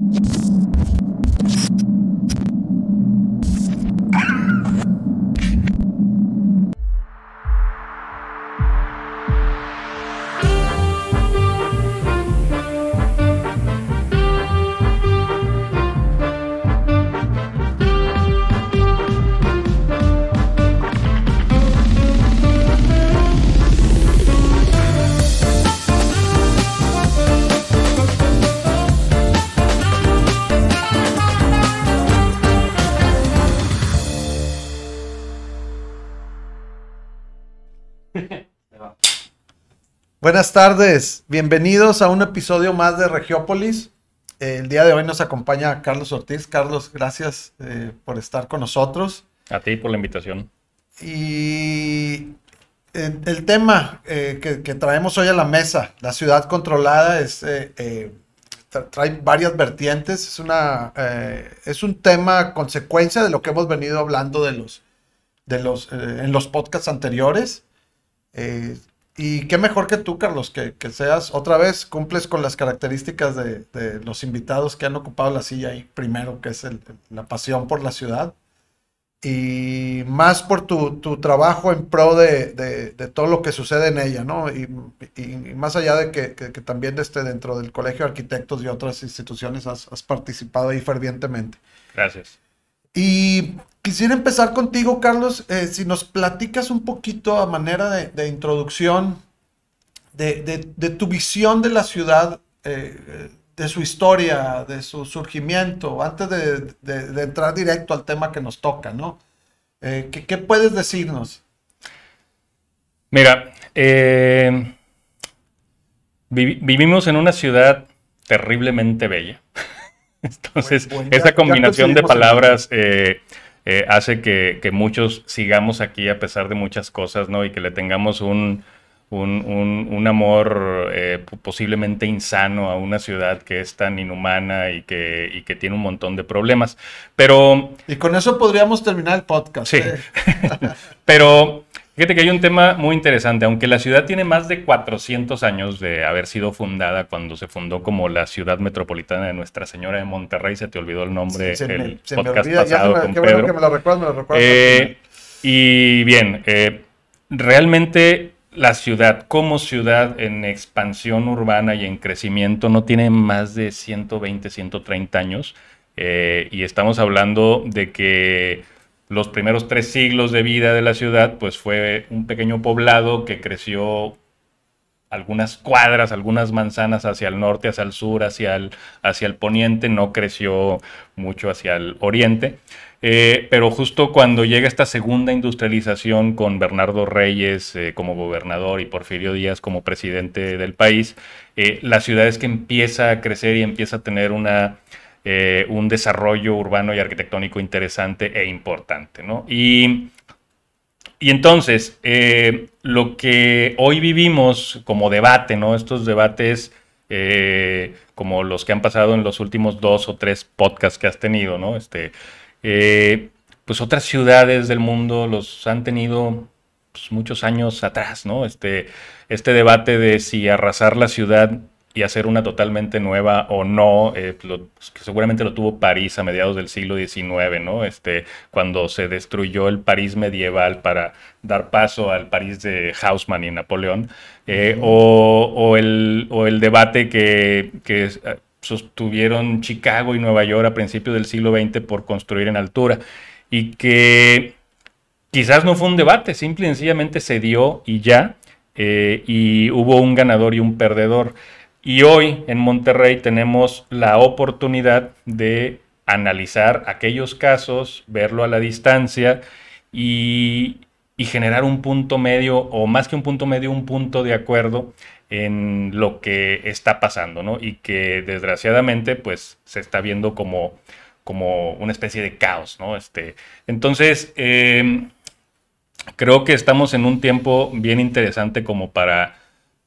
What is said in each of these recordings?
you Buenas tardes, bienvenidos a un episodio más de Regiópolis. El día de hoy nos acompaña Carlos Ortiz. Carlos, gracias eh, por estar con nosotros. A ti por la invitación. Y eh, el tema eh, que, traemos hoy a la mesa, la ciudad controlada, es, trae varias vertientes. Es, una, es un tema consecuencia de lo que hemos venido hablando de los, de los, en los podcasts anteriores. Y qué mejor que tú, Carlos, que, seas otra vez, cumples con las características de, los invitados que han ocupado la silla ahí primero, que es la pasión por la ciudad. Y más por tu, trabajo en pro de, todo lo que sucede en ella, ¿no? Y, más allá de que, también esté dentro del Colegio de Arquitectos y otras instituciones has, has participado ahí fervientemente. Gracias. Y quisiera empezar contigo, Carlos, eh, si nos platicas un poquito a manera de, introducción de, tu visión de la ciudad, eh, de su historia, de su surgimiento, antes de, entrar directo al tema que nos toca, ¿no? Eh, ¿qué, puedes decirnos? Mira, vivimos en una ciudad terriblemente bella. Entonces, esa combinación de palabras eh, eh, hace que, muchos sigamos aquí a pesar de muchas cosas, ¿no? Y que le tengamos un, amor eh, posiblemente insano a una ciudad que es tan inhumana y que, y que, tiene un montón de problemas. Pero... Y con eso podríamos terminar el podcast. Sí. Pero Fíjate que hay un tema muy interesante, aunque la ciudad tiene más de 400 años de haber sido fundada cuando se fundó como la ciudad metropolitana de Nuestra Señora de Monterrey, se te olvidó el nombre del podcast pasado con Pedro. que me lo recuerdo, me lo recuerdo. Eh, y bien, eh, realmente la ciudad como ciudad en expansión urbana y en crecimiento no tiene más de 120, 130 años. Eh, y estamos hablando de que los primeros tres siglos de vida de la ciudad, pues fue un pequeño poblado que creció algunas cuadras, algunas manzanas hacia el norte, hacia el sur, hacia el, hacia el poniente, no creció mucho hacia el oriente. Eh, pero justo cuando llega esta segunda industrialización con Bernardo Reyes eh, como gobernador y Porfirio Díaz como presidente del país, eh, la ciudad es que empieza a crecer y empieza a tener una eh, un desarrollo urbano y arquitectónico interesante e importante. ¿no? Y, y entonces, eh, lo que hoy vivimos como debate, ¿no? estos debates eh, como los que han pasado en los últimos dos o tres podcasts que has tenido, ¿no? este, pues otras ciudades del mundo los han tenido pues, muchos años atrás, ¿no? Este, este debate de si arrasar la ciudad y hacer una totalmente nueva o no, eh, pues, que seguramente lo tuvo París a mediados del siglo XIX, ¿no? Este, cuando se destruyó el París medieval para dar paso al París de Haussmann y Napoleón, eh, o, el, el, debate que, que eh, sostuvieron Chicago y Nueva York a principios del siglo XX por construir en altura, y que quizás no fue un debate, simple y sencillamente se dio y ya, y hubo un ganador y un perdedor. Y hoy en Monterrey tenemos la oportunidad de analizar aquellos casos, verlo a la distancia y, generar un punto medio, o más que un punto medio, un punto de acuerdo en lo que está pasando, ¿no? Y que desgraciadamente, pues, se está viendo como, como una especie de caos, ¿no? Este, entonces, em, creo que estamos en un tiempo bien interesante como para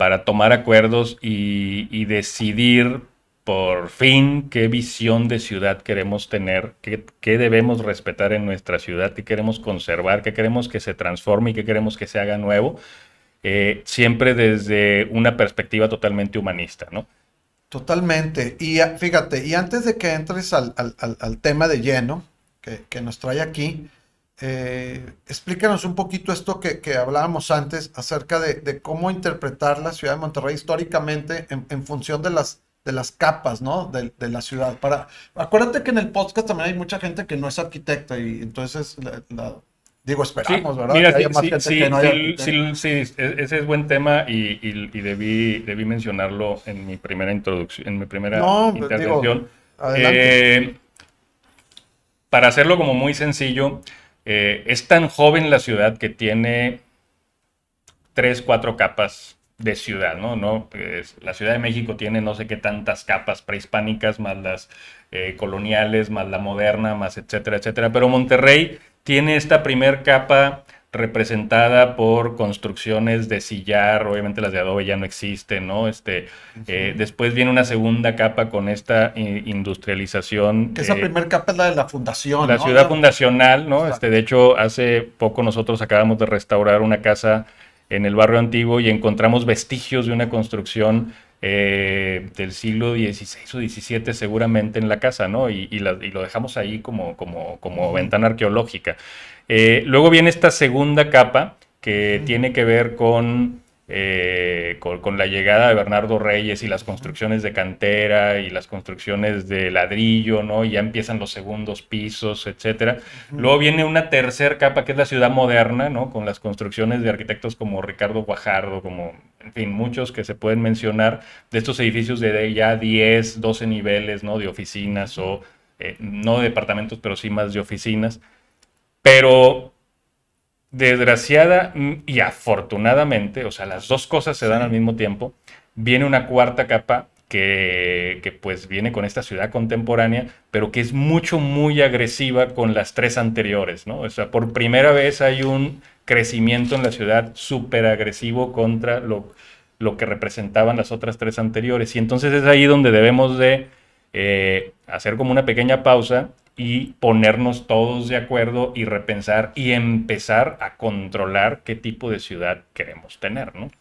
para tomar acuerdos y, decidir por fin qué visión de ciudad queremos tener, qué, debemos respetar en nuestra ciudad, qué queremos conservar, qué queremos que se transforme y qué queremos que se haga nuevo, eh, siempre desde una perspectiva totalmente humanista, ¿no? Totalmente. Y fíjate, y antes de que entres al, tema de lleno que, nos trae aquí, eh, explícanos un poquito esto que, hablábamos antes acerca de, cómo interpretar la ciudad de Monterrey históricamente en, función de las, de las capas, ¿no? De, la ciudad. Para, acuérdate que en el podcast también hay mucha gente que no es arquitecta y entonces la, Digo, esperamos, ¿verdad? Mira, sí, sí, ese es buen tema y, debí, debí mencionarlo en mi primera introducción, en mi primera pues, intervención. Eh, para hacerlo como muy sencillo, eh, es tan joven la ciudad que tiene tres, cuatro capas de ciudad, ¿no? no pues, la Ciudad de México tiene no sé qué tantas capas prehispánicas, más las eh, coloniales, más la moderna, más etcétera, etcétera. Pero Monterrey tiene esta primer capa representada por construcciones de sillar, obviamente las de adobe ya no existen, ¿no? Este, eh, después viene una segunda capa con esta industrialización. Que esa primera capa es la de la fundación. La ciudad fundacional, ¿no? Este, de hecho, hace poco nosotros acabamos de restaurar una casa en el barrio antiguo y encontramos vestigios de una construcción eh, del siglo XVI o XVII seguramente en la casa, ¿no? Y, lo dejamos ahí como, como, como ventana arqueológica. Eh, luego viene esta segunda capa que tiene que ver con eh, con, la llegada de Bernardo Reyes y las construcciones de cantera y las construcciones de ladrillo, ¿no? Y ya empiezan los segundos pisos, etcétera. Luego viene una tercera capa que es la ciudad moderna, ¿no? Con las construcciones de arquitectos como Ricardo Guajardo, como, en fin, muchos que se pueden mencionar de estos edificios de ya 10, 12 niveles, ¿no? De oficinas o eh, no de departamentos, pero sí más de oficinas. Pero desgraciada y afortunadamente, o sea, las dos cosas se dan al mismo tiempo, viene una cuarta capa que, que, pues viene con esta ciudad contemporánea, pero que es mucho, muy agresiva con las tres anteriores, ¿no? O sea, por primera vez hay un crecimiento en la ciudad súper agresivo contra lo, lo, que representaban las otras tres anteriores. Y entonces es ahí donde debemos de eh, hacer como una pequeña pausa y ponernos todos de acuerdo y repensar y empezar a controlar qué tipo de ciudad queremos tener, ¿no?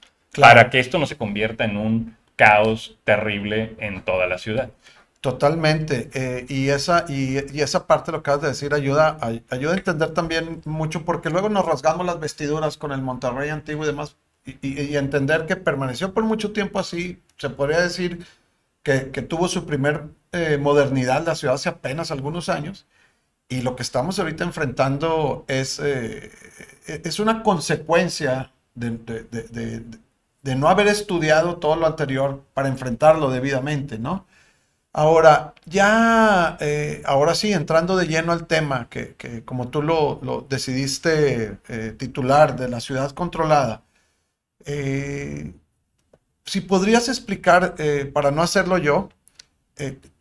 Para que esto no se convierta en un caos terrible en toda la ciudad. Totalmente. Eh, y, esa, y, esa parte, lo que acabas de decir, ayuda, ayuda a entender también mucho, porque luego nos rasgamos las vestiduras con el Monterrey antiguo y demás, y, entender que permaneció por mucho tiempo así, se podría decir que, tuvo su primer eh, modernidad la ciudad hace apenas algunos años y lo que estamos ahorita enfrentando es, eh, es una consecuencia de, no haber estudiado todo lo anterior para enfrentarlo debidamente, ¿no? Ahora, ya, eh, ahora sí, entrando de lleno al tema, que, como tú lo, lo decidiste titular de la ciudad controlada, si podrías explicar, para no hacerlo yo,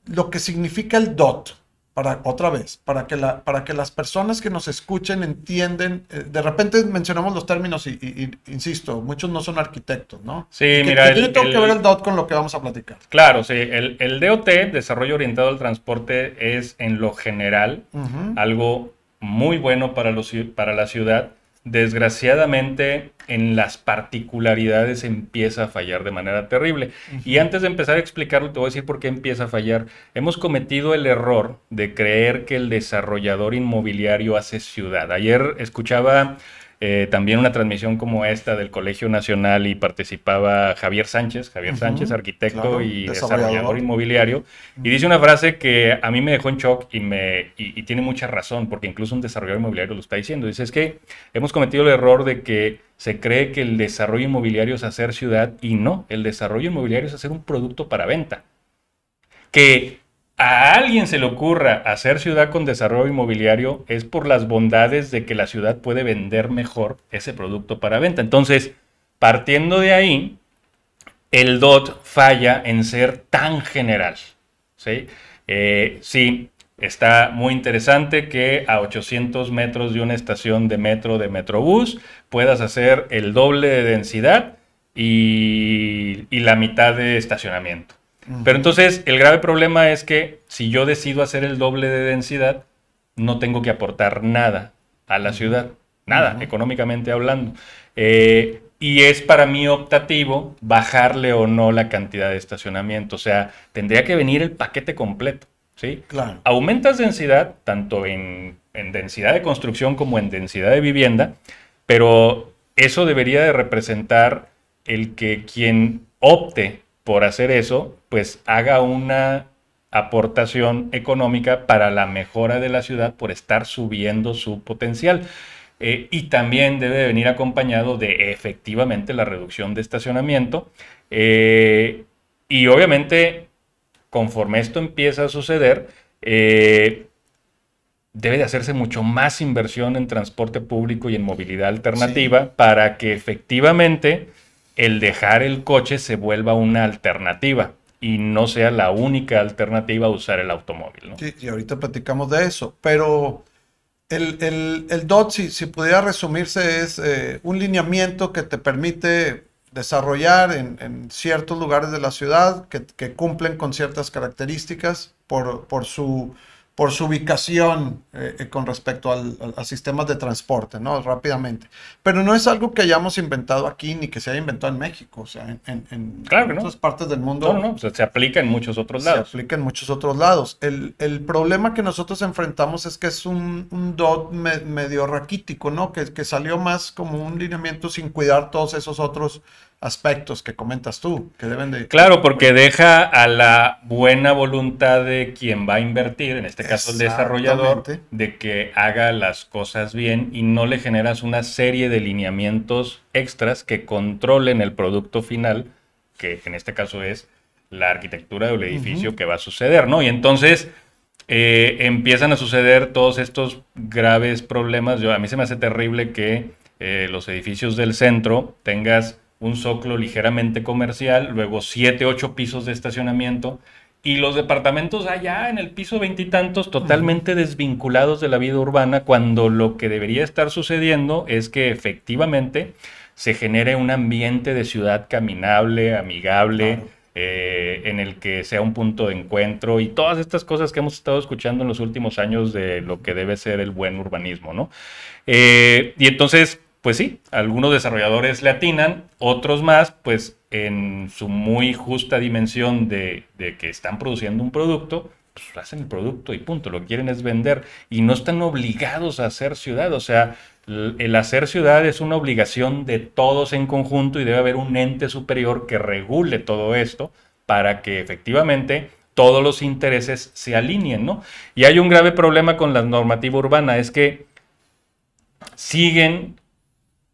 lo que significa el DOT, para, otra vez, para que, la, para que las personas que nos escuchen entienden, eh, de repente mencionamos los términos y, insisto, muchos no son arquitectos, ¿no? Sí, mira. tiene que ver el DOT con lo que vamos a platicar. Claro, sí, el, el DOT, Desarrollo Orientado al Transporte, es en lo general algo muy bueno para, los, para la ciudad desgraciadamente en las particularidades empieza a fallar de manera terrible. Y antes de empezar a explicarlo, te voy a decir por qué empieza a fallar. Hemos cometido el error de creer que el desarrollador inmobiliario hace ciudad. Ayer escuchaba eh, también una transmisión como esta del Colegio Nacional y participaba Javier Sánchez, Javier Sánchez, arquitecto y desarrollador inmobiliario, y dice una frase que a mí me dejó en shock y, me, y, tiene mucha razón, porque incluso un desarrollador inmobiliario lo está diciendo. Dice, es que hemos cometido el error de que se cree que el desarrollo inmobiliario es hacer ciudad y no, el desarrollo inmobiliario es hacer un producto para venta. Que a alguien se le ocurra hacer ciudad con desarrollo inmobiliario es por las bondades de que la ciudad puede vender mejor ese producto para venta. Entonces, partiendo de ahí, el DOT falla en ser tan general. ¿sí? Eh, sí, está muy interesante que a 800 metros de una estación de metro de Metrobús puedas hacer el doble de densidad y la mitad de estacionamiento. Pero entonces el grave problema es que si yo decido hacer el doble de densidad, no tengo que aportar nada a la ciudad, nada, económicamente hablando. Eh, y es para mí optativo bajarle o no la cantidad de estacionamiento. O sea, tendría que venir el paquete completo. ¿sí? Claro. Aumentas densidad, tanto en, en densidad de construcción como en densidad de vivienda, pero eso debería de representar el que quien opte por hacer eso, pues haga una aportación económica para la mejora de la ciudad por estar subiendo su potencial. Eh, y también debe venir acompañado de efectivamente la reducción de estacionamiento. Eh, y obviamente, conforme esto empieza a suceder, eh, debe de hacerse mucho más inversión en transporte público y en movilidad alternativa para que efectivamente el dejar el coche se vuelva una alternativa y no sea la única alternativa a usar el automóvil. Sí, y ahorita platicamos de eso, pero el, el, DOT, si, pudiera resumirse, es eh, un lineamiento que te permite desarrollar en, ciertos lugares de la ciudad que, que cumplen con ciertas características por, por su por su ubicación eh, eh, con respecto al, a sistemas de transporte, ¿no? Rápidamente. Pero no es algo que hayamos inventado aquí ni que se haya inventado en México, o sea, en, en, otras partes del mundo. No, no, se aplica en muchos otros lados. Se aplica en muchos otros lados. El, el problema que nosotros enfrentamos es que es un, un DOT medio raquítico, ¿no? Que, que salió más como un lineamiento sin cuidar todos esos otros aspectos que comentas tú, que deben de... Claro, porque deja a la buena voluntad de quien va a invertir, en este caso el desarrollador, de que haga las cosas bien y no le generas una serie de lineamientos extras que controlen el producto final, que en este caso es la arquitectura del edificio que va a suceder, ¿no? Y entonces... Eh, empiezan a suceder todos estos graves problemas. Yo, a mí se me hace terrible que eh, los edificios del centro tengas un zócalo ligeramente comercial, luego siete, ocho pisos de estacionamiento y los departamentos allá en el piso veintitantos totalmente desvinculados de la vida urbana cuando lo que debería estar sucediendo es que efectivamente se genere un ambiente de ciudad caminable, amigable, eh, en el que sea un punto de encuentro y todas estas cosas que hemos estado escuchando en los últimos años de lo que debe ser el buen urbanismo, ¿no? Eh, y entonces pues sí, algunos desarrolladores le atinan, otros más, pues en su muy justa dimensión de, que están produciendo un producto, pues hacen el producto y punto, lo que quieren es vender y no están obligados a hacer ciudad, o sea, el hacer ciudad es una obligación de todos en conjunto y debe haber un ente superior que regule todo esto para que efectivamente todos los intereses se alineen, ¿no? Y hay un grave problema con la normativa urbana, es que siguen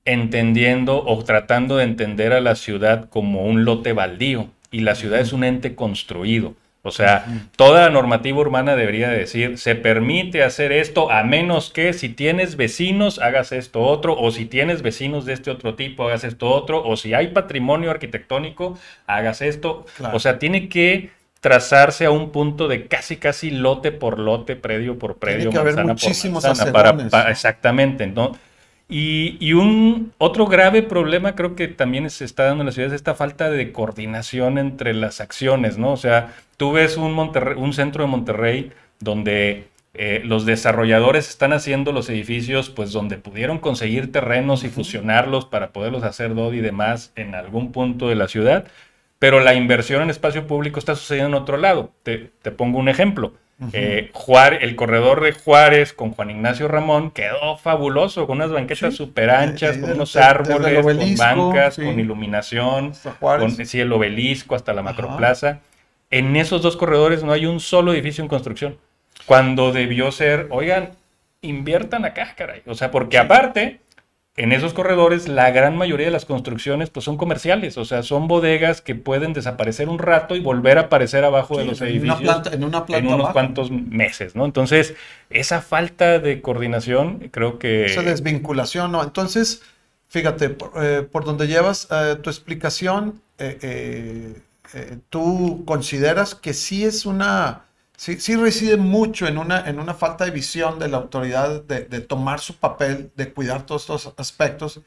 entendiendo o tratando de entender a la ciudad como un lote baldío y la ciudad es un ente construido. O sea, toda normativa urbana debería decir, se permite hacer esto a menos que si tienes vecinos hagas esto otro, o si tienes vecinos de este otro tipo hagas esto otro, o si hay patrimonio arquitectónico hagas esto. O sea, tiene que trazarse a un punto de casi casi lote por lote, predio por predio, tiene que haber muchísimos para, exactamente, ¿no? Y, un otro grave problema creo que también se está dando en la ciudad es esta falta de coordinación entre las acciones, ¿no? O sea, tú ves un, un centro de Monterrey donde eh, los desarrolladores están haciendo los edificios, pues donde pudieron conseguir terrenos y fusionarlos para poderlos hacer DOD y demás en algún punto de la ciudad, pero la inversión en espacio público está sucediendo en otro lado. te pongo un ejemplo. Eh, el corredor de Juárez con Juan Ignacio Ramón quedó fabuloso, con unas banquetas súper anchas, con unos árboles, con bancas, con iluminación, con sí, el obelisco hasta la macroplaza. En esos dos corredores no hay un solo edificio en construcción. Cuando debió ser, oigan, inviertan acá, caray. O sea, porque aparte, en esos corredores la gran mayoría de las construcciones pues son comerciales, o sea, son bodegas que pueden desaparecer un rato y volver a aparecer abajo de los edificios en, una planta en unos cuantos meses, ¿no? Entonces, esa falta de coordinación creo que... Esa desvinculación, ¿no? Entonces, fíjate, por, eh, donde llevas eh, tu explicación, eh, tú consideras que sí es una sí, sí reside mucho en una, en una falta de visión de la autoridad de, tomar su papel, de cuidar todos estos aspectos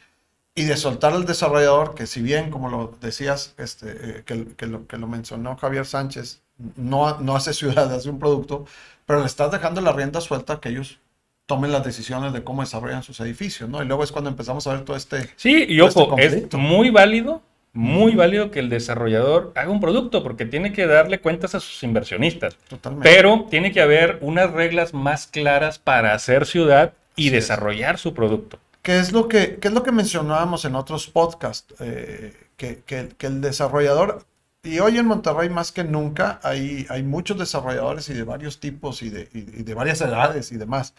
y de soltar al desarrollador, que si bien, como lo decías, este, eh, que, lo, que lo mencionó Javier Sánchez, no, no hace ciudad, hace un producto, pero le estás dejando la rienda suelta a que ellos tomen las decisiones de cómo desarrollan sus edificios, ¿no? Y luego es cuando empezamos a ver todo este... Sí, y este ojo, es conflicto. muy válido, muy válido que el desarrollador haga un producto porque tiene que darle cuentas a sus inversionistas. Totalmente. Pero tiene que haber unas reglas más claras para hacer ciudad y desarrollar su producto. ¿Qué es lo que, qué es lo que mencionábamos en otros podcasts? Eh, que, que- que el desarrollador, y hoy en Monterrey más que nunca, hay, hay muchos desarrolladores y de varios tipos y de, y- y de varias edades y demás.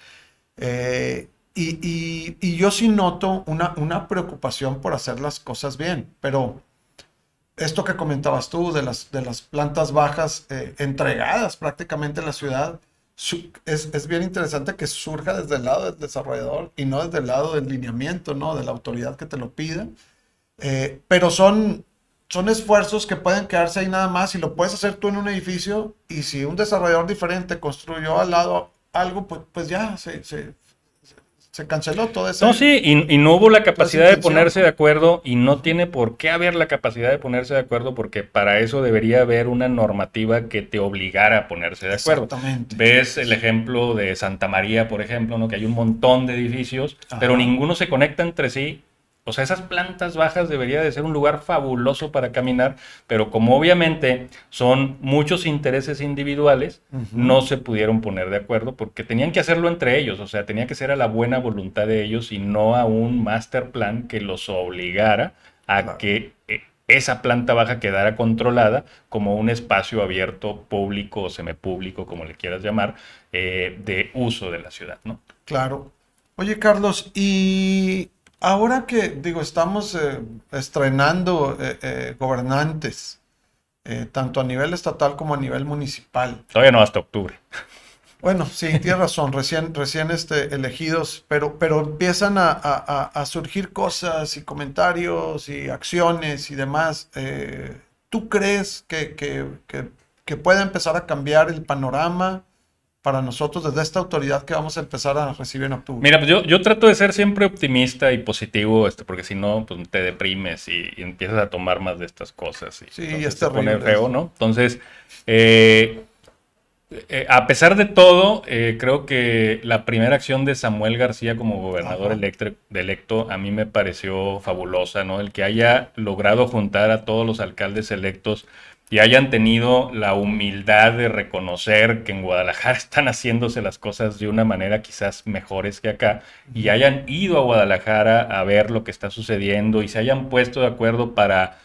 Eh, y, yo sí noto una, preocupación por hacer las cosas bien, pero esto que comentabas tú de las, plantas bajas eh, entregadas prácticamente en la ciudad, es, bien interesante que surja desde el lado del desarrollador y no desde el lado del lineamiento, ¿no? De la autoridad que te lo pida. Eh, pero son, son esfuerzos que pueden quedarse ahí nada más y lo puedes hacer tú en un edificio y si un desarrollador diferente construyó al lado algo, pues, pues ya se, se canceló todo eso. No, sí, y, y no hubo la capacidad de ponerse de acuerdo y no tiene por qué haber la capacidad de ponerse de acuerdo porque para eso debería haber una normativa que te obligara a ponerse de acuerdo. Exactamente. Ves el ejemplo de Santa María, por ejemplo, ¿no? que hay un montón de edificios, Ajá. pero ninguno se conecta entre sí. O sea, esas plantas bajas debería de ser un lugar fabuloso para caminar, pero como obviamente son muchos intereses individuales, no se pudieron poner de acuerdo porque tenían que hacerlo entre ellos, o sea, tenía que ser a la buena voluntad de ellos y no a un master plan que los obligara a Claro. que eh, esa planta baja quedara controlada como un espacio abierto, público o semipúblico, como le quieras llamar, eh, de uso de la ciudad, ¿no? Claro. Oye, Carlos, y ahora que, digo, estamos eh, estrenando eh, eh, gobernantes, tanto a nivel estatal como a nivel municipal. Todavía no hasta octubre. Bueno, sí, tienes razón, recién, recién este, elegidos, pero, pero empiezan a, a- a- surgir cosas y comentarios y acciones y demás. Eh, ¿tú crees que, que, que, que puede empezar a cambiar el panorama para nosotros desde esta autoridad que vamos a empezar a recibir en octubre? Mira, pues yo, yo trato de ser siempre optimista y positivo, este, porque si no, pues te deprimes y, y empiezas a tomar más de estas cosas. Y Sí, es pone feo. ¿no? Entonces, eh, eh, a pesar de todo, eh, creo que la primera acción de Samuel García como gobernador Ajá. electre- electo a mí me pareció fabulosa, ¿no? El que haya logrado juntar a todos los alcaldes electos y hayan tenido la humildad de reconocer que en Guadalajara están haciéndose las cosas de una manera quizás mejores que acá y hayan ido a Guadalajara a ver lo que está sucediendo y se hayan puesto de acuerdo para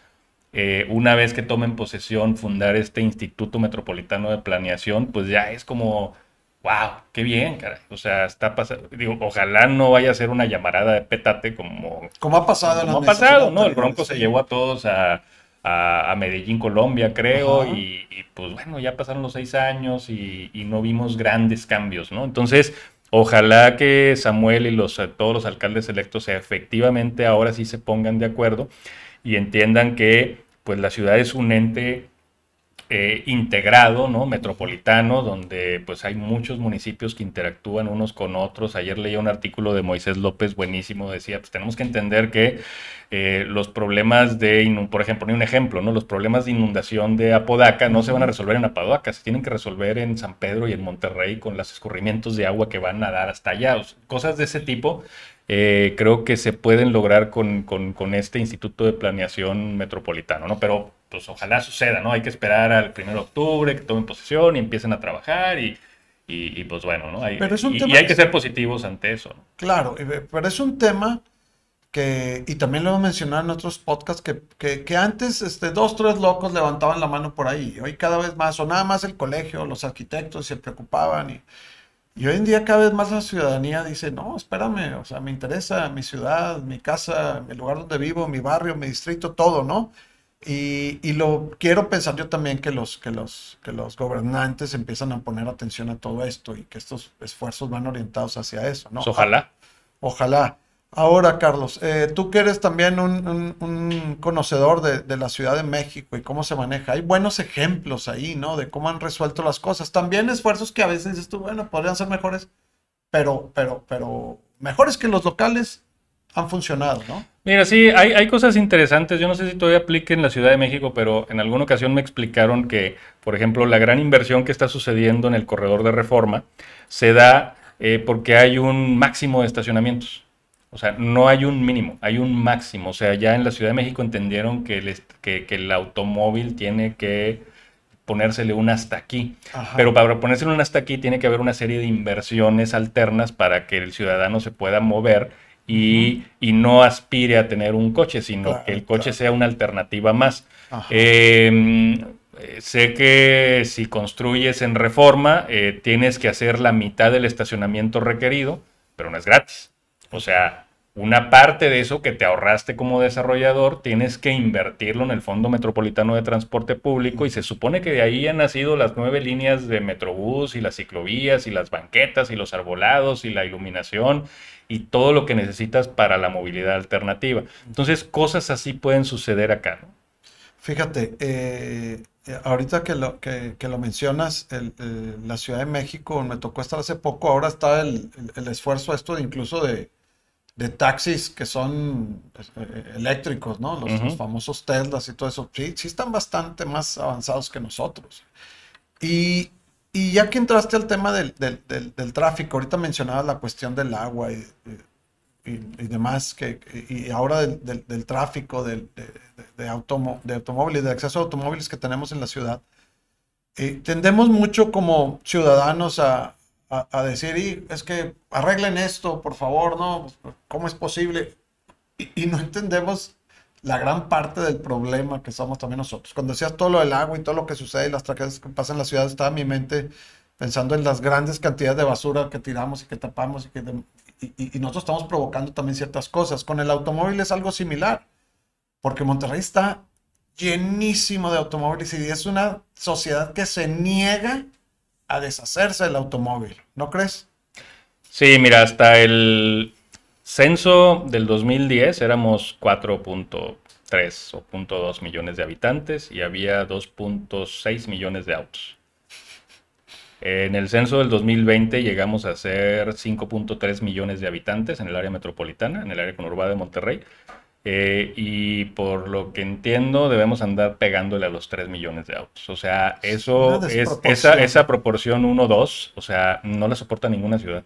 eh, una vez que tomen posesión, fundar este Instituto Metropolitano de Planeación, pues ya es como, wow, qué bien, caray. O sea, está pasando, digo, ojalá no vaya a ser una llamarada de petate como, Como ha pasado en como ha pasado, ¿no? El Bronco se llevó a todos a, a- a Medellín, Colombia, creo, y, y, pues bueno, ya pasaron los seis años y, y no vimos grandes cambios, ¿no? Entonces, ojalá que Samuel y los, todos los alcaldes electos efectivamente ahora sí se pongan de acuerdo y entiendan que pues la ciudad es un ente eh, integrado, ¿no? Metropolitano, donde pues hay muchos municipios que interactúan unos con otros. Ayer leía un artículo de Moisés López buenísimo, decía, pues tenemos que entender que eh, los problemas de, por ejemplo, un ejemplo, ¿no? Los problemas de inundación de Apodaca no se van a resolver en Apodaca, se tienen que resolver en San Pedro y en Monterrey con los escurrimientos de agua que van a dar hasta allá. Cosas de ese tipo eh, creo que se pueden lograr con, con- con este Instituto de Planeación Metropolitano, ¿no? Pero pues ojalá suceda, ¿no? Hay que esperar al 1 de octubre, que tomen posesión y empiecen a trabajar y, y- y, pues bueno, ¿no? Hay- Pero es un y, tema y hay que- ser positivos ante eso, ¿no? Claro, pero es un tema que, y también lo hemos mencionado en otros podcasts, que, que, que antes este, dos, tres locos levantaban la mano por ahí. Hoy cada vez más, o nada más el colegio, los arquitectos se preocupaban. Y, y hoy en día cada vez más la ciudadanía dice, no, espérame, o sea, me interesa mi ciudad, mi casa, el lugar donde vivo, mi barrio, mi distrito, todo, ¿no? Y, y lo quiero pensar yo también que los, que, los, que los gobernantes empiezan a poner atención a todo esto y que estos esfuerzos van orientados hacia eso, ¿no? Pues ojalá. Ojalá. Ahora, Carlos, eh, tú que eres también un, conocedor de, la Ciudad de México y cómo se maneja, hay buenos ejemplos ahí, ¿no? De cómo han resuelto las cosas. También esfuerzos que a veces dices tú, bueno, podrían ser mejores, pero, pero, pero mejores que los locales han funcionado, ¿no? Mira, sí, hay, hay cosas interesantes. Yo no sé si todavía aplique en la Ciudad de México, pero en alguna ocasión me explicaron que, por ejemplo, la gran inversión que está sucediendo en el corredor de reforma se da eh, porque hay un máximo de estacionamientos. O sea, no hay un mínimo, hay un máximo. O sea, ya en la Ciudad de México entendieron que el, que, el automóvil tiene que ponérsele un hasta aquí. Pero para ponérsele un hasta aquí tiene que haber una serie de inversiones alternas para que el ciudadano se pueda mover y, no aspire a tener un coche, sino que el coche sea una alternativa más. Em, eh, sé que si construyes en reforma, eh, tienes que hacer la mitad del estacionamiento requerido, pero no es gratis. O sea, una parte de eso que te ahorraste como desarrollador, tienes que invertirlo en el Fondo Metropolitano de Transporte Público y se supone que de ahí han nacido las nueve líneas de Metrobús y las ciclovías y las banquetas y los arbolados y la iluminación y todo lo que necesitas para la movilidad alternativa. Entonces, cosas así pueden suceder acá. Fíjate, eh, ahorita que lo, que, lo mencionas, la Ciudad de México me tocó estar hace poco, ahora está el, el esfuerzo esto de incluso de de taxis que son pues, eh, eh, eléctricos, ¿no? Los, famosos Teslas y todo eso, sí, sí están bastante más avanzados que nosotros. Y, ya que entraste al tema del, tráfico, ahorita mencionabas la cuestión del agua y, demás, que, y ahora del, tráfico, de, de, automóviles, de acceso a automóviles que tenemos en la ciudad, eh, tendemos mucho como ciudadanos a, a, decir, y es que arreglen esto, por favor, ¿no? ¿Cómo es posible? Y, no entendemos la gran parte del problema que somos también nosotros. Cuando decías todo lo del agua y todo lo que sucede y las tragedias que pasan en la ciudad, estaba en mi mente pensando en las grandes cantidades de basura que tiramos y que tapamos y que y, nosotros estamos provocando también ciertas cosas. Con el automóvil es algo similar, porque Monterrey está llenísimo de automóviles y es una sociedad que se niega a deshacerse del automóvil, ¿no crees? Sí, mira, hasta el censo del 2010 éramos 4.3 o 0.2 millones de habitantes y había 2.6 millones de autos. En el censo del 2020 llegamos a ser 5.3 millones de habitantes en el área metropolitana, en el área conurbada de Monterrey, eh, y por lo que entiendo, debemos andar pegándole a los 3 millones de autos. O sea, eso es esa, esa proporción 1-2, o sea, no la soporta ninguna ciudad.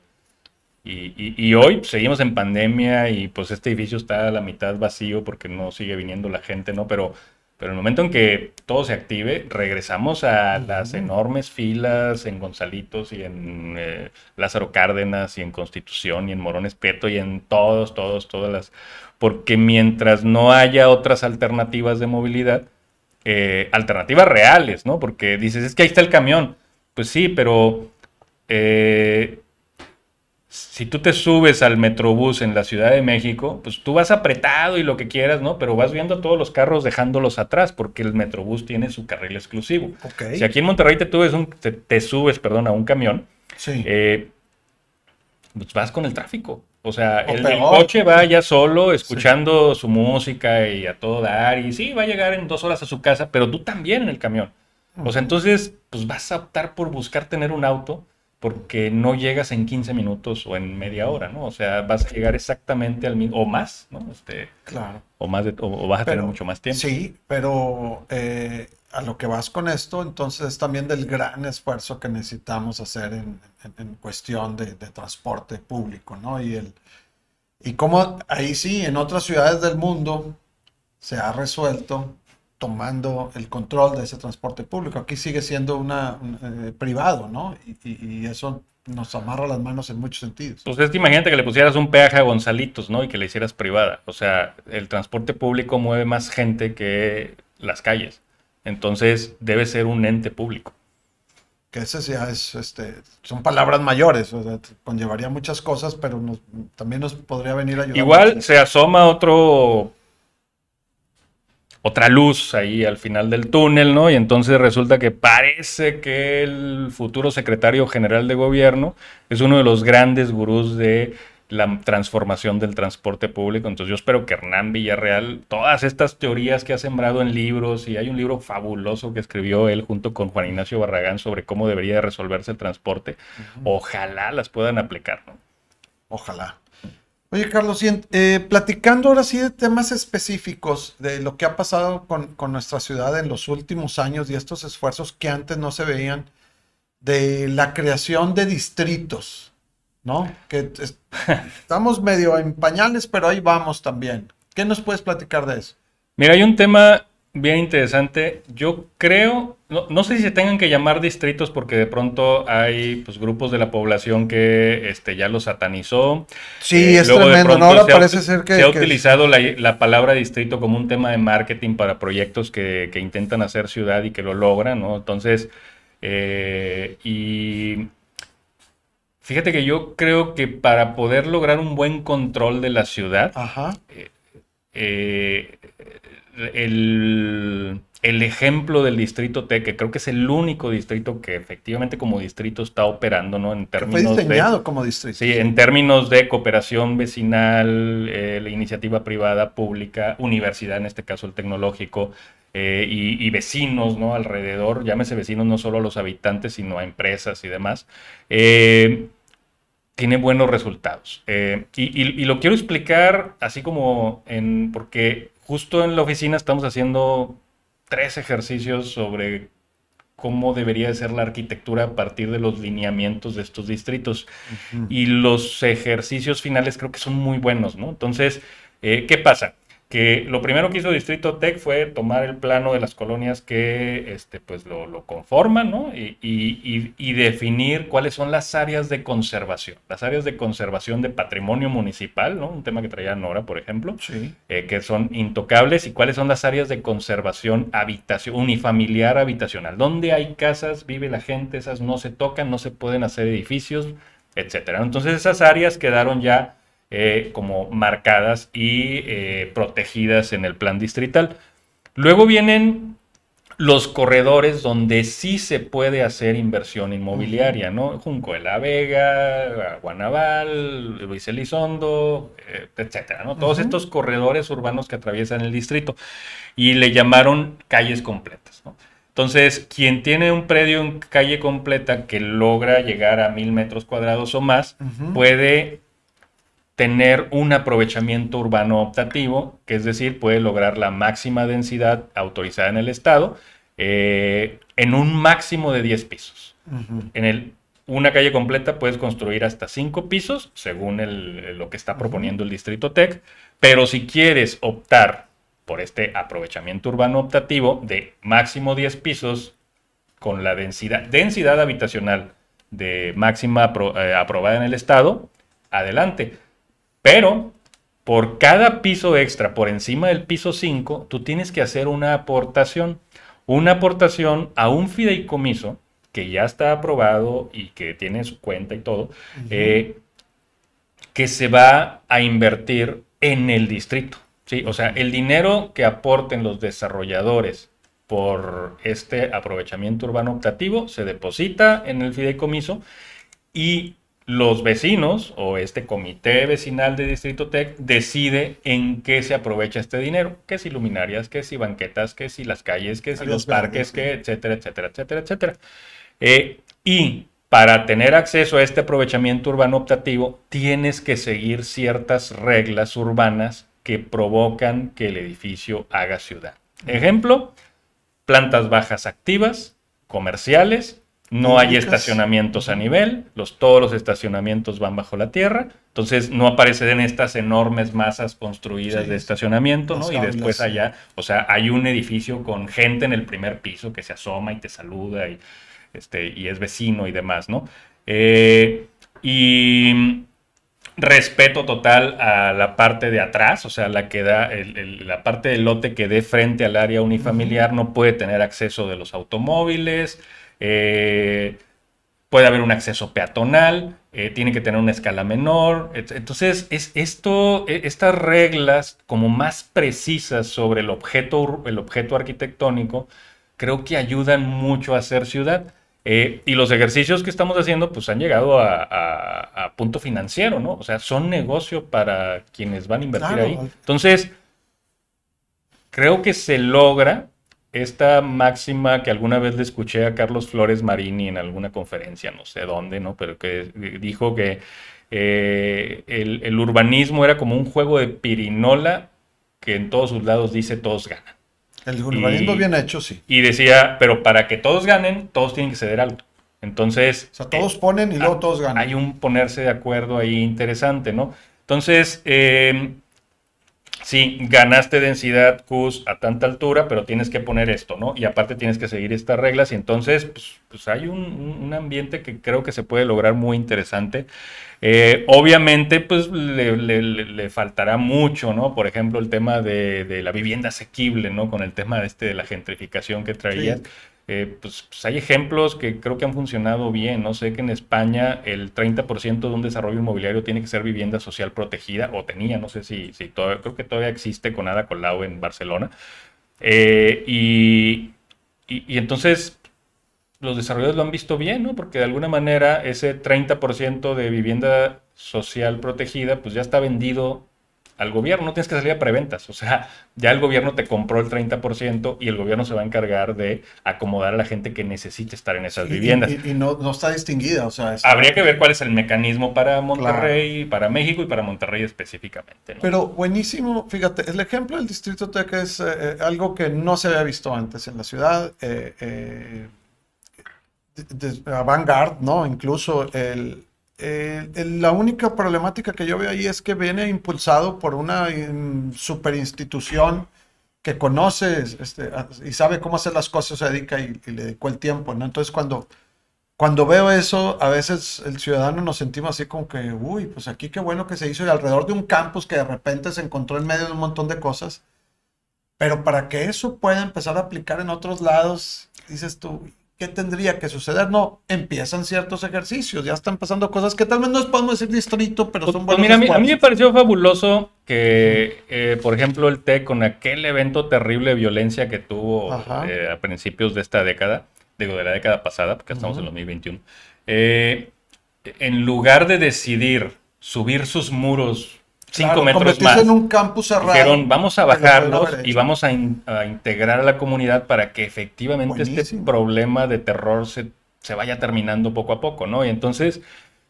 Y, y, hoy seguimos en pandemia y pues este edificio está a la mitad vacío porque no sigue viniendo la gente, ¿no? Pero, pero en el momento en que todo se active, regresamos a las enormes filas en Gonzalitos y en eh, Lázaro Cárdenas y en Constitución y en Morones Prieto y en todos, todos, todas las porque mientras no haya otras alternativas de movilidad, eh, alternativas reales, ¿no? Porque dices, es que ahí está el camión. Pues sí, pero eh, si tú te subes al Metrobús en la Ciudad de México, pues tú vas apretado y lo que quieras, ¿no? Pero vas viendo todos los carros dejándolos atrás porque el Metrobús tiene su carril exclusivo. Si aquí en Monterrey te, te, subes perdón, a un camión, eh, pues vas con el tráfico. O sea, el, coche va ya solo, escuchando su música y a todo dar, y sí, va a llegar en dos horas a su casa, pero tú también en el camión. O sea, entonces, pues vas a optar por buscar tener un auto porque no llegas en 15 minutos o en media hora, ¿no? O sea, vas a llegar exactamente al mismo, o más, ¿no? Este, claro. O, más o, vas a tener mucho más tiempo. Sí, pero eh, a lo que vas con esto, entonces es también del gran esfuerzo que necesitamos hacer en, cuestión de, transporte público, ¿no? Y, el, y cómo ahí sí, en otras ciudades del mundo se ha resuelto tomando el control de ese transporte público. Aquí sigue siendo una, eh, privado, ¿no? Y, eso nos amarra las manos en muchos sentidos. Pues es que imagínate que le pusieras un peaje a Gonzalitos, ¿no? Y que le hicieras privada. O sea, el transporte público mueve más gente que las calles. Entonces debe ser un ente público. Que ese ya es, este, son palabras mayores, o sea, conllevaría muchas cosas, pero también nos podría venir a ayudar. Igual se asoma otro, otra luz ahí al final del túnel, ¿no? Y entonces resulta que parece que el futuro secretario general de gobierno es uno de los grandes gurús de la transformación del transporte público. Entonces yo espero que Hernán Villarreal, todas estas teorías que ha sembrado en libros, y hay un libro fabuloso que escribió él junto con Juan Ignacio Barragán sobre cómo debería resolverse el transporte, ojalá las puedan aplicar. ¿no? Ojalá. Oye, Carlos, eh, platicando ahora sí de temas específicos de lo que ha pasado con, con nuestra ciudad en los últimos años y estos esfuerzos que antes no se veían de la creación de distritos ¿no? Que estamos medio en pañales, pero ahí vamos también. ¿Qué nos puedes platicar de eso? Mira, hay un tema bien interesante. Yo creo, no, sé si se tengan que llamar distritos porque de pronto hay pues, grupos de la población que este, ya lo satanizó. Sí, eh, es tremendo. Ahora parece ser que... Se ha utilizado la, palabra distrito como un tema de marketing para proyectos que, intentan hacer ciudad y que lo logran, ¿no? Entonces, eh, y... Fíjate que yo creo que para poder lograr un buen control de la ciudad, Ajá. Eh, el, ejemplo del distrito T, que creo que es el único distrito que efectivamente como distrito está operando, ¿no? En términos fue diseñado como distrito. Sí, en términos de cooperación vecinal, eh, la iniciativa privada, pública, universidad, en este caso el tecnológico, eh, y, vecinos, ¿no? Alrededor, llámese vecinos no solo a los habitantes, sino a empresas y demás. Eh, tiene buenos resultados. y, y, lo quiero explicar así como en, porque justo en la oficina estamos haciendo tres ejercicios sobre cómo debería ser la arquitectura a partir de los lineamientos de estos distritos. Y los ejercicios finales creo que son muy buenos, ¿no? Entonces, eh, ¿qué pasa? Que lo primero que hizo Distrito Tech fue tomar el plano de las colonias que este, pues lo, conforman ¿no? y, definir cuáles son las áreas de conservación, las áreas de conservación de patrimonio municipal, ¿no? un tema que traía Nora, por ejemplo, eh, que son intocables, y cuáles son las áreas de conservación habitación, unifamiliar habitacional, donde hay casas, vive la gente, esas no se tocan, no se pueden hacer edificios, etcétera. Entonces esas áreas quedaron ya eh, como marcadas y eh, protegidas en el plan distrital. Luego vienen los corredores donde sí se puede hacer inversión inmobiliaria, ¿no? Junco de la Vega, Guanaval, Luis Elizondo, eh, etcétera, ¿no? Todos estos corredores urbanos que atraviesan el distrito y le llamaron calles completas, ¿no? Entonces, quien tiene un predio en calle completa que logra llegar a mil metros cuadrados o más, puede tener un aprovechamiento urbano optativo, que es decir, puede lograr la máxima densidad autorizada en el Estado eh, en un máximo de 10 pisos. En el, una calle completa puedes construir hasta 5 pisos, según lo que está proponiendo el Distrito TEC, pero si quieres optar por este aprovechamiento urbano optativo de máximo 10 pisos con la densidad, densidad habitacional de máxima eh, aprobada en el Estado, adelante pero por cada piso extra por encima del piso 5, tú tienes que hacer una aportación. Una aportación a un fideicomiso que ya está aprobado y que tiene su cuenta y todo, eh, que se va a invertir en el distrito. ¿sí? O sea, el dinero que aporten los desarrolladores por este aprovechamiento urbano optativo se deposita en el fideicomiso y los vecinos o este comité vecinal de Distrito Tech decide en qué se aprovecha este dinero, qué si luminarias, qué si banquetas, qué si las calles, qué si los parques, etcétera, etcétera, etcétera, etcétera. Eh, y para tener acceso a este aprovechamiento urbano optativo, tienes que seguir ciertas reglas urbanas que provocan que el edificio haga ciudad. Ejemplo, plantas bajas activas, comerciales, no hay estacionamientos a nivel, los, todos los estacionamientos van bajo la tierra, entonces no aparecen estas enormes masas construidas de estacionamiento, ¿no? Y después allá, o sea, hay un edificio con gente en el primer piso que se asoma y te saluda y, este, y es vecino y demás, ¿no? Eh, y respeto total a la parte de atrás, o sea, la que da, la parte del lote que dé frente al área unifamiliar no puede tener acceso de los automóviles, eh, puede haber un acceso peatonal, eh, tiene que tener una escala menor. Entonces, es esto, e, estas reglas como más precisas sobre el objeto, el objeto arquitectónico, creo que ayudan mucho a hacer ciudad. Eh, y los ejercicios que estamos haciendo, pues han llegado a, punto financiero, ¿no? O sea, son negocio para quienes van a invertir ahí. Entonces, creo que se logra esta máxima que alguna vez le escuché a Carlos Flores Marini en alguna conferencia, no sé dónde, ¿no? Pero que dijo que eh, el, urbanismo era como un juego de pirinola que en todos sus lados dice todos ganan. El urbanismo bien hecho, sí. Y decía, pero para que todos ganen, todos tienen que ceder algo. Entonces... O sea, todos ponen y luego ah, todos ganan. Hay un ponerse de acuerdo ahí interesante, ¿no? Entonces, eh, sí, ganaste densidad CUS a tanta altura, pero tienes que poner esto, ¿no? Y aparte tienes que seguir estas reglas y entonces, pues, pues hay un, ambiente que creo que se puede lograr muy interesante. Eh, obviamente, pues le, faltará mucho, ¿no? Por ejemplo, el tema de, la vivienda asequible, ¿no? Con el tema de, este, de la gentrificación que traías. Eh, pues, pues, hay ejemplos que creo que han funcionado bien. No sé que en España el 30% de un desarrollo inmobiliario tiene que ser vivienda social protegida, o tenía, no sé si, todavía, creo que todavía existe con Ada Colau en Barcelona. Eh, y, y, entonces los desarrolladores lo han visto bien, ¿no? Porque de alguna manera ese 30% de vivienda social protegida, pues ya está vendido al gobierno, no tienes que salir a preventas, o sea, ya el gobierno te compró el 30% y el gobierno se va a encargar de acomodar a la gente que necesite estar en esas viviendas. Y, no, no, está distinguida, o sea... Habría que ver cuál es el mecanismo para Monterrey, para México y para Monterrey específicamente. Pero buenísimo, fíjate, el ejemplo del Distrito Tech es eh, eh, algo que no se había visto antes en la ciudad. Eh, Vanguard, ¿no? Incluso el, eh, la única problemática que yo veo ahí es que viene impulsado por una super institución que conoce este, y sabe cómo hacer las cosas, se dedica y, le dedicó el tiempo, ¿no? Entonces cuando, cuando veo eso, a veces el ciudadano nos sentimos así como que, uy, pues aquí qué bueno que se hizo y alrededor de un campus que de repente se encontró en medio de un montón de cosas, pero para que eso pueda empezar a aplicar en otros lados, dices tú, ¿qué tendría que suceder? No, empiezan ciertos ejercicios, ya están pasando cosas que tal vez no podemos decir distrito, pero son pues, buenos. mira, a mí, me pareció fabuloso que, eh, por ejemplo, el TEC con aquel evento terrible de violencia que tuvo eh, a principios de esta década, digo, de la década pasada, porque estamos en 2021, eh, en lugar de decidir subir sus muros cinco metros más. en un campus cerrado. Dijeron, vamos a bajarlos y vamos a, integrar a la comunidad para que efectivamente este problema de terror se, se, vaya terminando poco a poco, ¿no? Y entonces,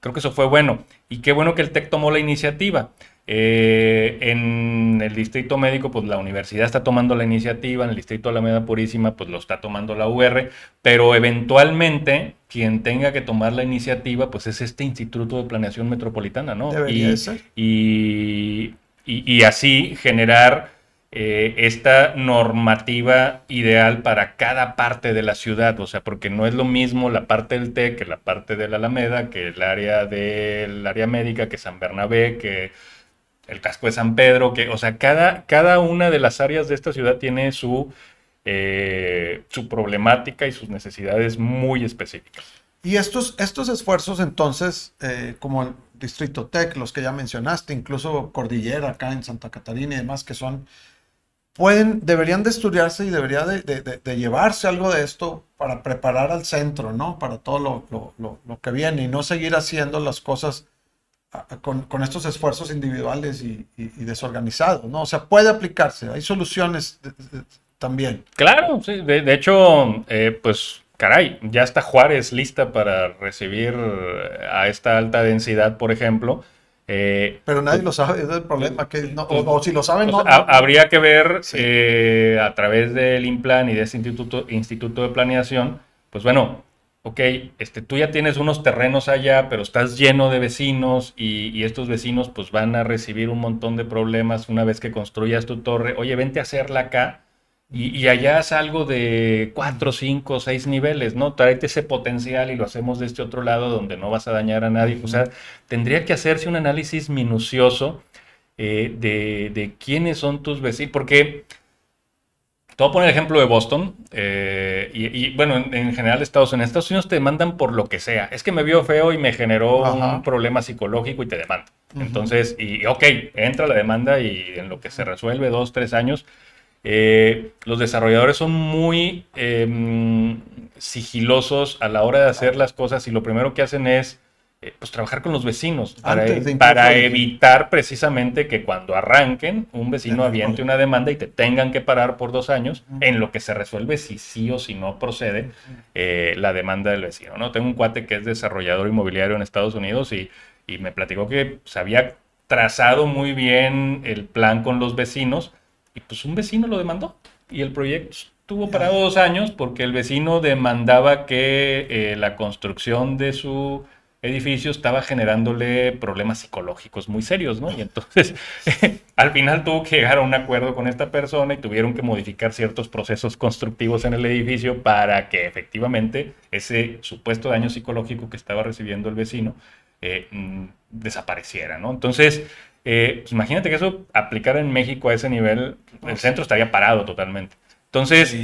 creo que eso fue bueno. Y qué bueno que el TEC tomó la iniciativa. Eh, en el distrito médico, pues la universidad está tomando la iniciativa, en el distrito Alameda Purísima, pues lo está tomando la UR, pero eventualmente quien tenga que tomar la iniciativa, pues es este Instituto de Planeación Metropolitana, ¿no? Debería y, ser. Y, y, así generar eh, esta normativa ideal para cada parte de la ciudad, o sea, porque no es lo mismo la parte del TEC que la parte de la Alameda, que el área del área médica, que San Bernabé, que el casco de San Pedro, que, o sea, cada, cada una de las áreas de esta ciudad tiene su, eh, su problemática y sus necesidades muy específicas. Y estos, estos esfuerzos entonces, eh, como el Distrito Tech, los que ya mencionaste, incluso Cordillera acá en Santa Catarina y demás, que son, pueden, deberían de estudiarse y debería de, llevarse algo de esto para preparar al centro, ¿no? Para todo lo que viene y no seguir haciendo las cosas con, con, estos esfuerzos individuales y, desorganizados, ¿no? O sea, puede aplicarse, hay soluciones también. Claro, sí, de, hecho, eh, pues, caray, ya está Juárez lista para recibir a esta alta densidad, por ejemplo. Eh, Pero nadie lo sabe, es el problema, que o, si lo saben, no, Habría que ver eh, a través del INPLAN y de ese instituto, instituto de planeación, pues bueno, ok, este, tú ya tienes unos terrenos allá, pero estás lleno de vecinos y, estos vecinos pues van a recibir un montón de problemas una vez que construyas tu torre. Oye, vente a hacerla acá y, allá haz algo de cuatro, cinco, seis niveles, ¿no? Tráete ese potencial y lo hacemos de este otro lado donde no vas a dañar a nadie. O sea, tendría que hacerse un análisis minucioso eh, de, de quiénes son tus vecinos, porque te voy a poner el ejemplo de Boston. Eh, y, bueno, en, general Estados Unidos. En Estados Unidos te demandan por lo que sea. Es que me vio feo y me generó un problema psicológico y te demanda. Entonces, y ok, entra la demanda y en lo que se resuelve dos, tres años, eh, los desarrolladores son muy em, sigilosos a la hora de hacer las cosas y lo primero que hacen es eh, pues trabajar con los vecinos para, para evitar precisamente que cuando arranquen un vecino aviente una demanda y te tengan que parar por dos años en lo que se resuelve si sí o si no procede eh, la demanda del vecino. ¿no? Tengo un cuate que es desarrollador inmobiliario en Estados Unidos y, y me platicó que se había trazado muy bien el plan con los vecinos y pues un vecino lo demandó y el proyecto Estuvo parado dos años porque el vecino demandaba que eh, la construcción de su edificio estaba generándole problemas psicológicos muy serios, ¿no? Y entonces al final tuvo que llegar a un acuerdo con esta persona y tuvieron que modificar ciertos procesos constructivos en el edificio para que efectivamente ese supuesto daño psicológico que estaba recibiendo el vecino eh, mm, desapareciera, ¿no? Entonces, eh, pues imagínate que eso aplicara en México a ese nivel, el centro estaría parado totalmente. Entonces,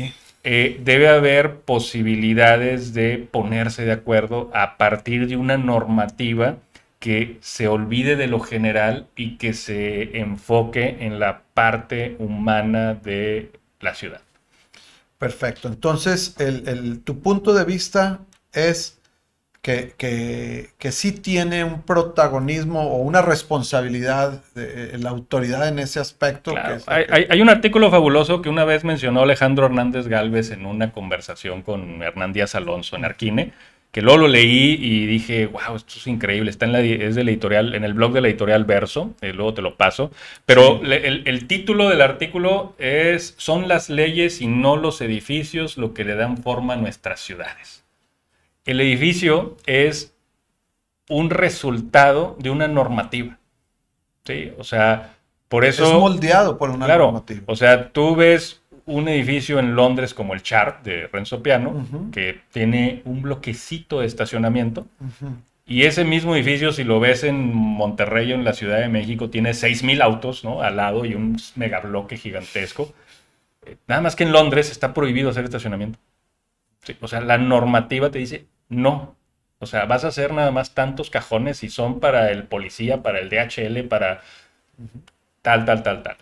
eh, debe haber posibilidades de ponerse de acuerdo a partir de una normativa que se olvide de lo general y que se enfoque en la parte humana de la ciudad. Perfecto. Entonces, tu punto de vista es que, que, sí tiene un protagonismo o una responsabilidad de eh, la autoridad en ese aspecto. hay, un artículo fabuloso que una vez mencionó Alejandro Hernández Galvez en una conversación con Hernán Díaz Alonso en Arquine, que luego lo leí y dije, wow, esto es increíble, está en la, es del editorial, en el blog de la editorial Verso, eh, luego te lo paso, pero el, el título del artículo es, son las leyes y no los edificios lo que le dan forma a nuestras ciudades el edificio es un resultado de una normativa. ¿sí? O sea, por eso... Es moldeado por una normativa. O sea, tú ves un edificio en Londres como el Char de Renzo Piano, que tiene un bloquecito de estacionamiento. Y ese mismo edificio, si lo ves en Monterrey o en la Ciudad de México, tiene 6.000 autos ¿no? al lado y un megabloque gigantesco. Eh, nada más que en Londres está prohibido hacer estacionamiento. o sea, la normativa te dice, no. O sea, vas a hacer nada más tantos cajones y son para el policía, para el DHL, para tal, tal, tal, tal.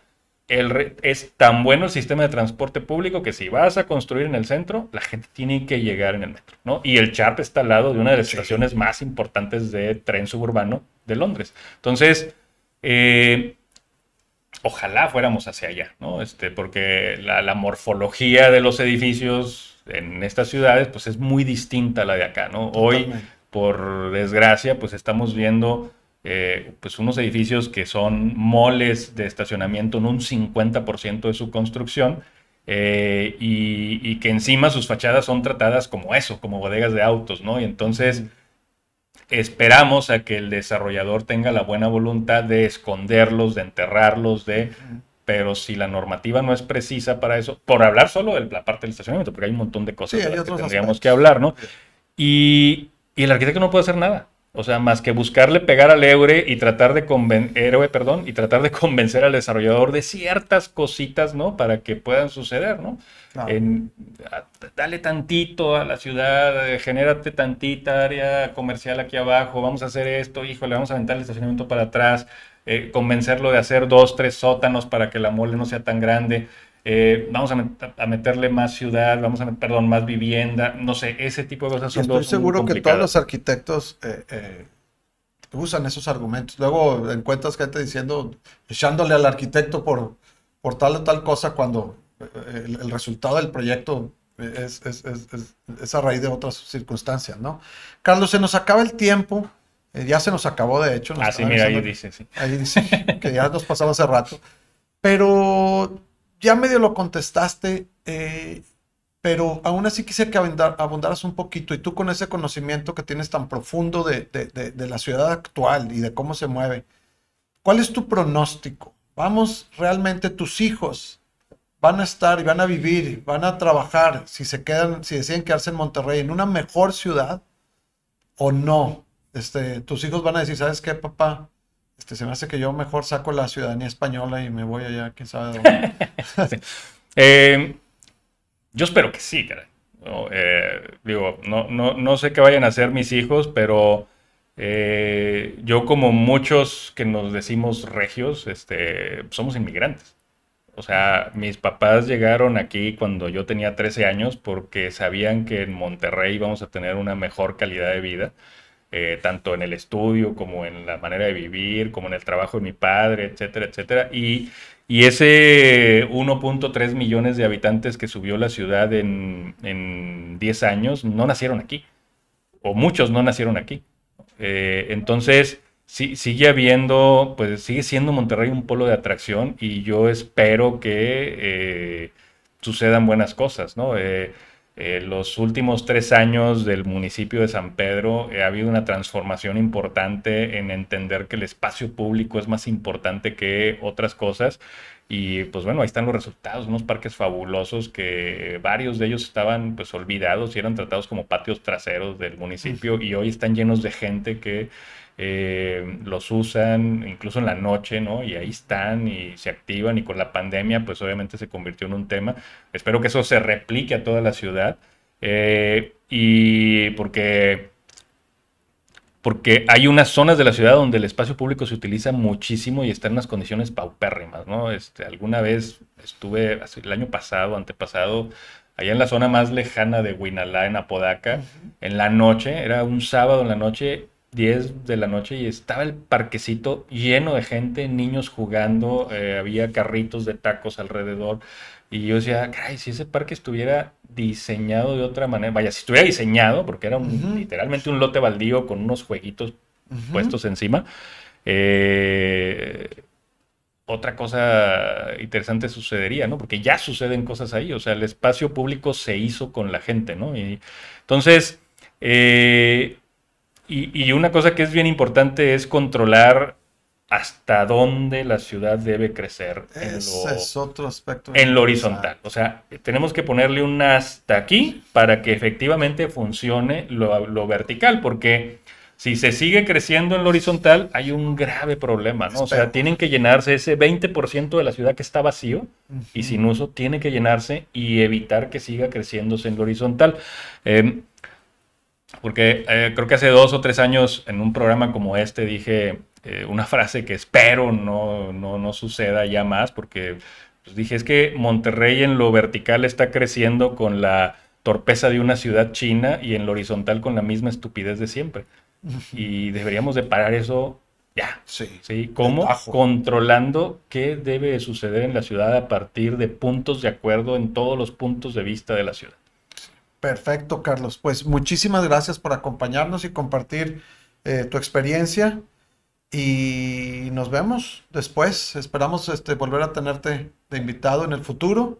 El es tan bueno el sistema de transporte público que si vas a construir en el centro, la gente tiene que llegar en el metro, ¿no? Y el Chart está al lado de una de las estaciones más importantes de tren suburbano de Londres. Entonces, eh, ojalá fuéramos hacia allá, ¿no? Este, porque la morfología de los edificios en estas ciudades, pues es muy distinta a la de acá, ¿no? Hoy, por desgracia, pues estamos viendo eh, pues unos edificios que son moles de estacionamiento en un 50% de su construcción eh, y, que encima sus fachadas son tratadas como eso, como bodegas de autos, ¿no? Y entonces esperamos a que el desarrollador tenga la buena voluntad de esconderlos, de enterrarlos, de pero si la normativa no es precisa para eso, por hablar solo de la parte del estacionamiento, porque hay un montón de cosas que tendríamos que hablar, ¿no? Y, y, el arquitecto no puede hacer nada. O sea, más que buscarle pegar al eure y tratar de convencer, perdón, y tratar de convencer al desarrollador de ciertas cositas, ¿no? Para que puedan suceder, ¿no? dale tantito a la ciudad, eh, genérate tantita área comercial aquí abajo, vamos a hacer esto, híjole, vamos a aventar el estacionamiento para atrás, eh, convencerlo de hacer dos, tres sótanos para que la mole no sea tan grande. Eh, vamos a, meterle más ciudad, vamos a perdón, más vivienda, no sé, ese tipo de cosas son Estoy seguro que todos los arquitectos eh, usan esos argumentos. Luego encuentras gente diciendo, echándole al arquitecto por, por tal o tal cosa cuando el, resultado del proyecto es, es, es, a raíz de otras circunstancias, ¿no? Carlos, se nos acaba el tiempo. Eh, ya se nos acabó, de hecho. ah, sí, mira, ahí dice, sí. Ahí dice que ya nos pasaba hace rato. Pero ya medio lo contestaste, eh, pero aún así quisiera que abundaras un poquito y tú con ese conocimiento que tienes tan profundo de, de, la ciudad actual y de cómo se mueve, ¿cuál es tu pronóstico? ¿Vamos realmente tus hijos van a estar y van a vivir, van a trabajar, si se quedan, si deciden quedarse en Monterrey, en una mejor ciudad o no? Este, tus hijos van a decir, ¿sabes qué, papá? Este, se me hace que yo mejor saco la ciudadanía española y me voy allá, quién sabe dónde. Eh, yo espero que sí, caray. Eh, digo, no, no, no, sé qué vayan a hacer mis hijos, pero eh, yo como muchos que nos decimos regios, este, somos inmigrantes. O sea, mis papás llegaron aquí cuando yo tenía 13 años porque sabían que en Monterrey íbamos a tener una mejor calidad de vida. Eh, tanto en el estudio como en la manera de vivir, como en el trabajo de mi padre, etcétera, etcétera. Y, ese 1.3 millones de habitantes que subió la ciudad en, en 10 años no nacieron aquí, o muchos no nacieron aquí. Eh, entonces, sí, sigue habiendo, pues sigue siendo Monterrey un polo de atracción y yo espero que... Eh, sucedan buenas cosas, ¿no? Eh, eh, los últimos tres años del municipio de San Pedro ha habido una transformación importante en entender que el espacio público es más importante que otras cosas. Y pues bueno, ahí están los resultados, unos parques fabulosos que varios de ellos estaban pues olvidados y eran tratados como patios traseros del municipio y hoy están llenos de gente que eh, los usan incluso en la noche, ¿no? Y ahí están y se activan y con la pandemia pues obviamente se convirtió en un tema. Espero que eso se replique a toda la ciudad eh, y porque porque hay unas zonas de la ciudad donde el espacio público se utiliza muchísimo y está en unas condiciones paupérrimas, ¿no? Este, alguna vez estuve, el año pasado, antepasado, allá en la zona más lejana de Huinalá, en Apodaca, en la noche, era un sábado en la noche, 10 de la noche, y estaba el parquecito lleno de gente, niños jugando, eh, había carritos de tacos alrededor, y yo decía, caray, si ese parque estuviera diseñado de otra manera, vaya, si estuviera diseñado, porque era literalmente un lote baldío con unos jueguitos puestos encima, eh, otra cosa interesante sucedería, ¿no? Porque ya suceden cosas ahí, o sea, el espacio público se hizo con la gente, ¿no? Y, entonces, eh, y, y, una cosa que es bien importante es controlar hasta dónde la ciudad debe crecer. Ese en lo, es otro aspecto. En lo horizontal. O sea, tenemos que ponerle un hasta aquí para que efectivamente funcione lo, vertical, porque si se sigue creciendo en lo horizontal, hay un grave problema, ¿no? O sea, tienen que llenarse ese 20% de la ciudad que está vacío y sin uso, tiene que llenarse y evitar que siga creciéndose en lo horizontal. Em, porque eh, creo que hace dos o tres años en un programa como este dije, eh, una frase que espero no, no, suceda ya más, porque pues, dije, es que Monterrey en lo vertical está creciendo con la torpeza de una ciudad china y en lo horizontal con la misma estupidez de siempre. Y deberíamos de parar eso ya. Sí. ¿sí? ¿Cómo? Controlando qué debe suceder en la ciudad a partir de puntos de acuerdo en todos los puntos de vista de la ciudad. Perfecto, Carlos. Pues muchísimas gracias por acompañarnos y compartir eh, tu experiencia. Y nos vemos después. Esperamos este, volver a tenerte de invitado en el futuro.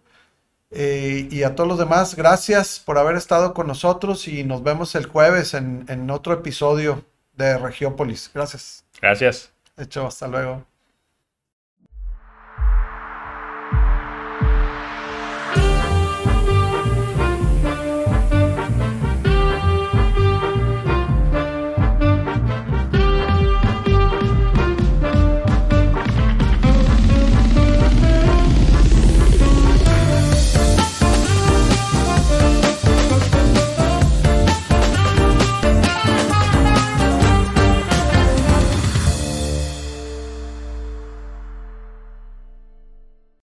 Eh, y a todos los demás, gracias por haber estado con nosotros y nos vemos el jueves en, en otro episodio de Regiópolis. Gracias. Gracias. Hecho, hasta luego.